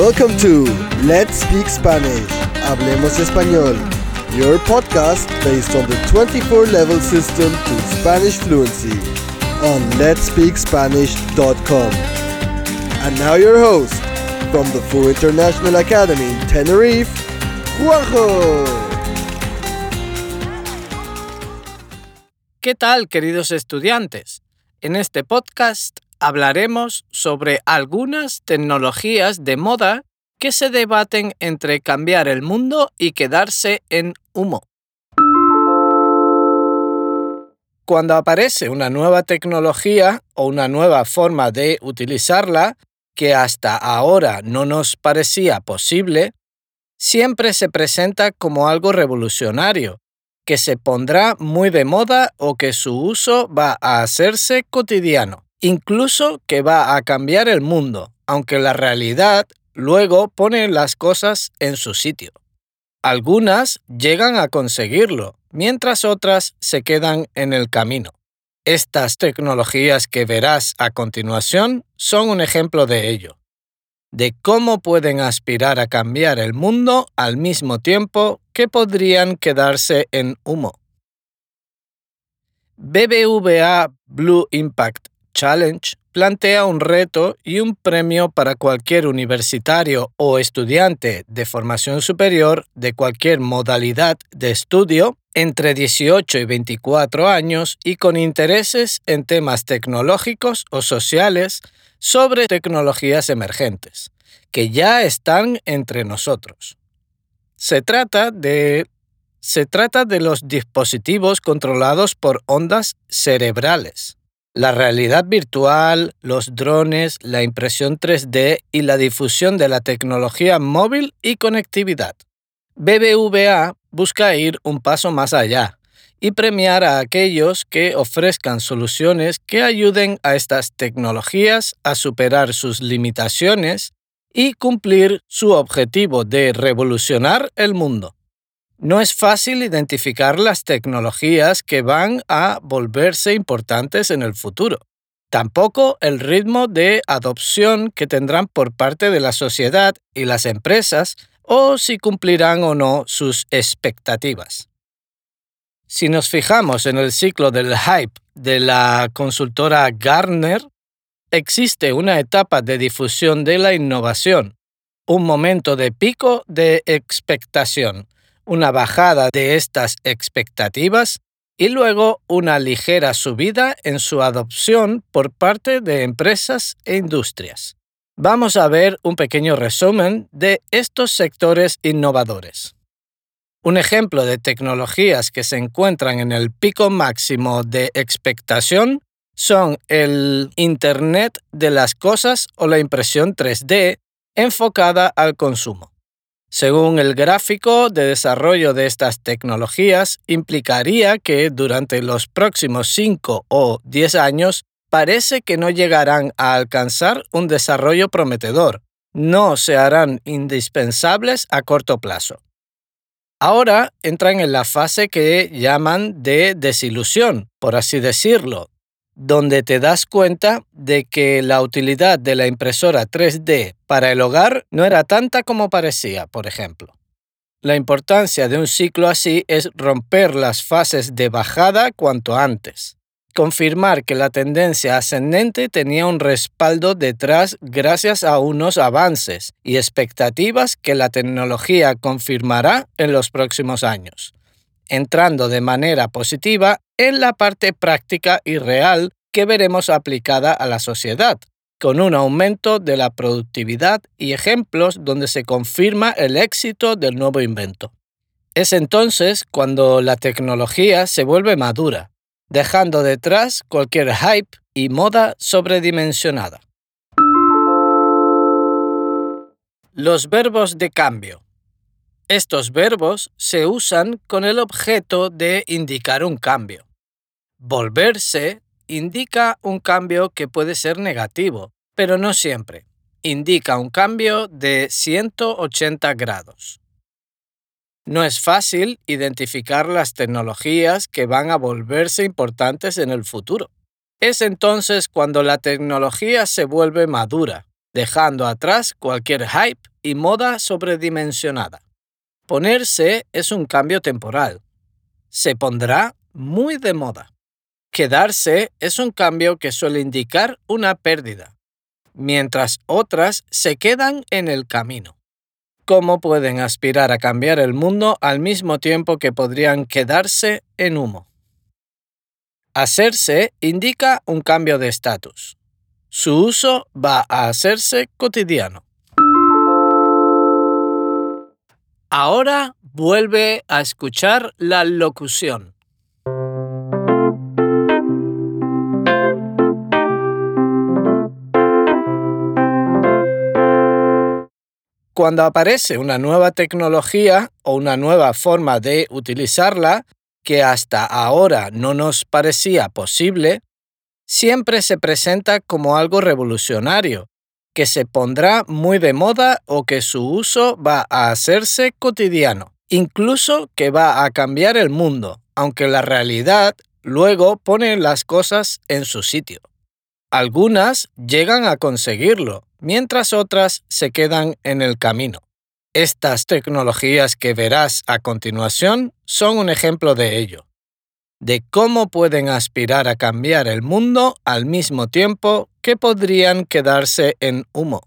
Welcome to Let's Speak Spanish. Hablemos español. Your podcast based on the 24 level system to Spanish fluency on letspeakspanish.com. And now your host from the Full International Academy in Tenerife, Juanjo. ¿Qué tal, queridos estudiantes? En este podcast hablaremos sobre algunas tecnologías de moda que se debaten entre cambiar el mundo y quedarse en humo. Cuando aparece una nueva tecnología o una nueva forma de utilizarla que hasta ahora no nos parecía posible, siempre se presenta como algo revolucionario, que se pondrá muy de moda o que su uso va a hacerse cotidiano incluso que va a cambiar el mundo, aunque la realidad luego pone las cosas en su sitio. Algunas llegan a conseguirlo, mientras otras se quedan en el camino. Estas tecnologías que verás a continuación son un ejemplo de ello, de cómo pueden aspirar a cambiar el mundo al mismo tiempo que podrían quedarse en humo. BBVA Blue Impact Challenge plantea un reto y un premio para cualquier universitario o estudiante de formación superior de cualquier modalidad de estudio entre 18 y 24 años y con intereses en temas tecnológicos o sociales sobre tecnologías emergentes, que ya están entre nosotros. Se trata de se trata de los dispositivos controlados por ondas cerebrales la realidad virtual, los drones, la impresión 3D y la difusión de la tecnología móvil y conectividad. BBVA busca ir un paso más allá y premiar a aquellos que ofrezcan soluciones que ayuden a estas tecnologías a superar sus limitaciones y cumplir su objetivo de revolucionar el mundo. No es fácil identificar las tecnologías que van a volverse importantes en el futuro. Tampoco el ritmo de adopción que tendrán por parte de la sociedad y las empresas o si cumplirán o no sus expectativas. Si nos fijamos en el ciclo del hype de la consultora Gartner, existe una etapa de difusión de la innovación, un momento de pico de expectación, una bajada de estas expectativas y luego una ligera subida en su adopción por parte de empresas e industrias. Vamos a ver un pequeño resumen de estos sectores innovadores. Un ejemplo de tecnologías que se encuentran en el pico máximo de expectación son el Internet de las Cosas o la impresión 3D enfocada al consumo. Según el gráfico de desarrollo de estas tecnologías, implicaría que durante los próximos 5 o 10 años parece que no llegarán a alcanzar un desarrollo prometedor, no se harán indispensables a corto plazo. Ahora entran en la fase que llaman de desilusión, por así decirlo, donde te das cuenta de que la utilidad de la impresora 3D para el hogar no era tanta como parecía, por ejemplo. La importancia de un ciclo así es romper las fases de bajada cuanto antes. Confirmar que la tendencia ascendente tenía un respaldo detrás gracias a unos avances y expectativas que la tecnología confirmará en los próximos años entrando de manera positiva en la parte práctica y real que veremos aplicada a la sociedad, con un aumento de la productividad y ejemplos donde se confirma el éxito del nuevo invento. Es entonces cuando la tecnología se vuelve madura, dejando detrás cualquier hype y moda sobredimensionada. Los verbos de cambio. Estos verbos se usan con el objeto de indicar un cambio. Volverse indica un cambio que puede ser negativo, pero no siempre. Indica un cambio de 180 grados. No es fácil identificar las tecnologías que van a volverse importantes en el futuro. Es entonces cuando la tecnología se vuelve madura, dejando atrás cualquier hype y moda sobredimensionada. Ponerse es un cambio temporal. Se pondrá muy de moda. Quedarse es un cambio que suele indicar una pérdida, mientras otras se quedan en el camino. ¿Cómo pueden aspirar a cambiar el mundo al mismo tiempo que podrían quedarse en humo? Hacerse indica un cambio de estatus. Su uso va a hacerse cotidiano. Ahora vuelve a escuchar la locución. Cuando aparece una nueva tecnología o una nueva forma de utilizarla que hasta ahora no nos parecía posible, siempre se presenta como algo revolucionario, que se pondrá muy de moda o que su uso va a hacerse cotidiano, incluso que va a cambiar el mundo, aunque la realidad luego pone las cosas en su sitio. Algunas llegan a conseguirlo, mientras otras se quedan en el camino. Estas tecnologías que verás a continuación son un ejemplo de ello, de cómo pueden aspirar a cambiar el mundo al mismo tiempo que podrían quedarse en humo.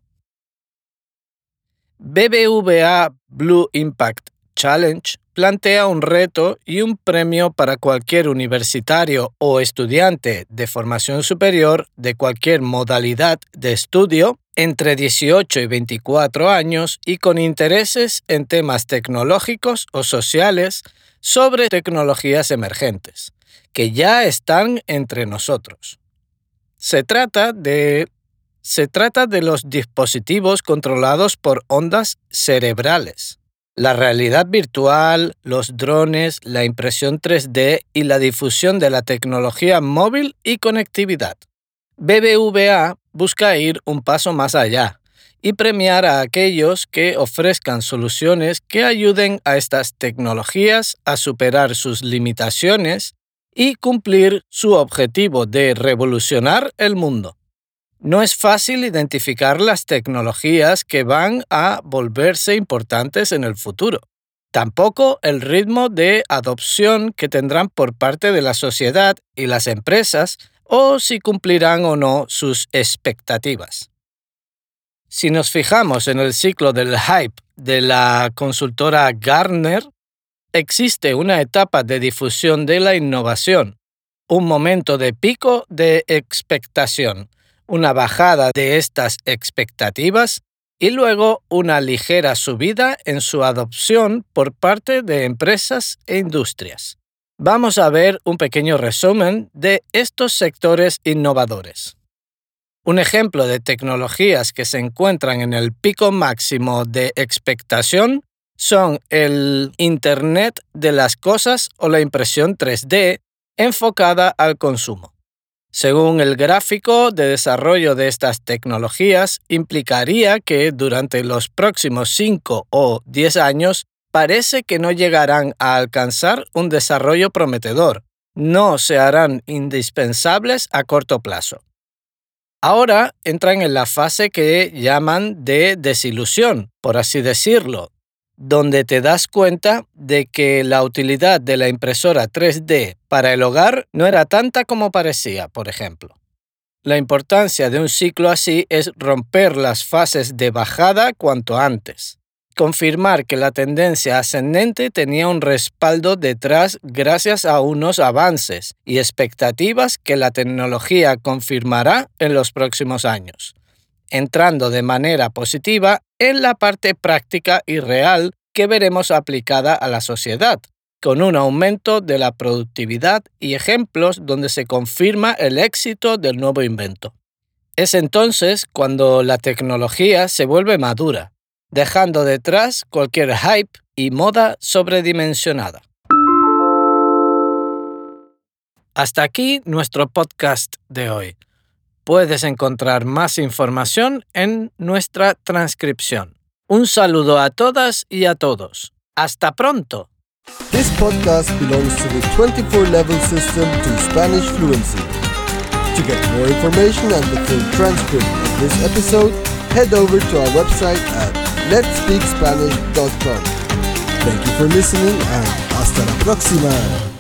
BBVA Blue Impact Challenge plantea un reto y un premio para cualquier universitario o estudiante de formación superior de cualquier modalidad de estudio entre 18 y 24 años y con intereses en temas tecnológicos o sociales sobre tecnologías emergentes, que ya están entre nosotros. Se trata de se trata de los dispositivos controlados por ondas cerebrales la realidad virtual, los drones, la impresión 3D y la difusión de la tecnología móvil y conectividad. BBVA busca ir un paso más allá y premiar a aquellos que ofrezcan soluciones que ayuden a estas tecnologías a superar sus limitaciones y cumplir su objetivo de revolucionar el mundo. No es fácil identificar las tecnologías que van a volverse importantes en el futuro. Tampoco el ritmo de adopción que tendrán por parte de la sociedad y las empresas o si cumplirán o no sus expectativas. Si nos fijamos en el ciclo del hype de la consultora Gartner, existe una etapa de difusión de la innovación, un momento de pico de expectación, una bajada de estas expectativas y luego una ligera subida en su adopción por parte de empresas e industrias. Vamos a ver un pequeño resumen de estos sectores innovadores. Un ejemplo de tecnologías que se encuentran en el pico máximo de expectación son el Internet de las Cosas o la impresión 3D enfocada al consumo. Según el gráfico de desarrollo de estas tecnologías, implicaría que durante los próximos 5 o 10 años parece que no llegarán a alcanzar un desarrollo prometedor, no se harán indispensables a corto plazo. Ahora entran en la fase que llaman de desilusión, por así decirlo, donde te das cuenta de que la utilidad de la impresora 3D para el hogar no era tanta como parecía, por ejemplo. La importancia de un ciclo así es romper las fases de bajada cuanto antes. Confirmar que la tendencia ascendente tenía un respaldo detrás gracias a unos avances y expectativas que la tecnología confirmará en los próximos años entrando de manera positiva en la parte práctica y real que veremos aplicada a la sociedad, con un aumento de la productividad y ejemplos donde se confirma el éxito del nuevo invento. Es entonces cuando la tecnología se vuelve madura, dejando detrás cualquier hype y moda sobredimensionada. Hasta aquí nuestro podcast de hoy. Puedes encontrar más información en nuestra transcripción. Un saludo a todas y a todos. Hasta pronto. This podcast belongs to the 24 level system to Spanish fluency. To get more information and the full transcript of this episode, head over to our website at letspeakspanish.com. Thank you for listening and hasta la próxima.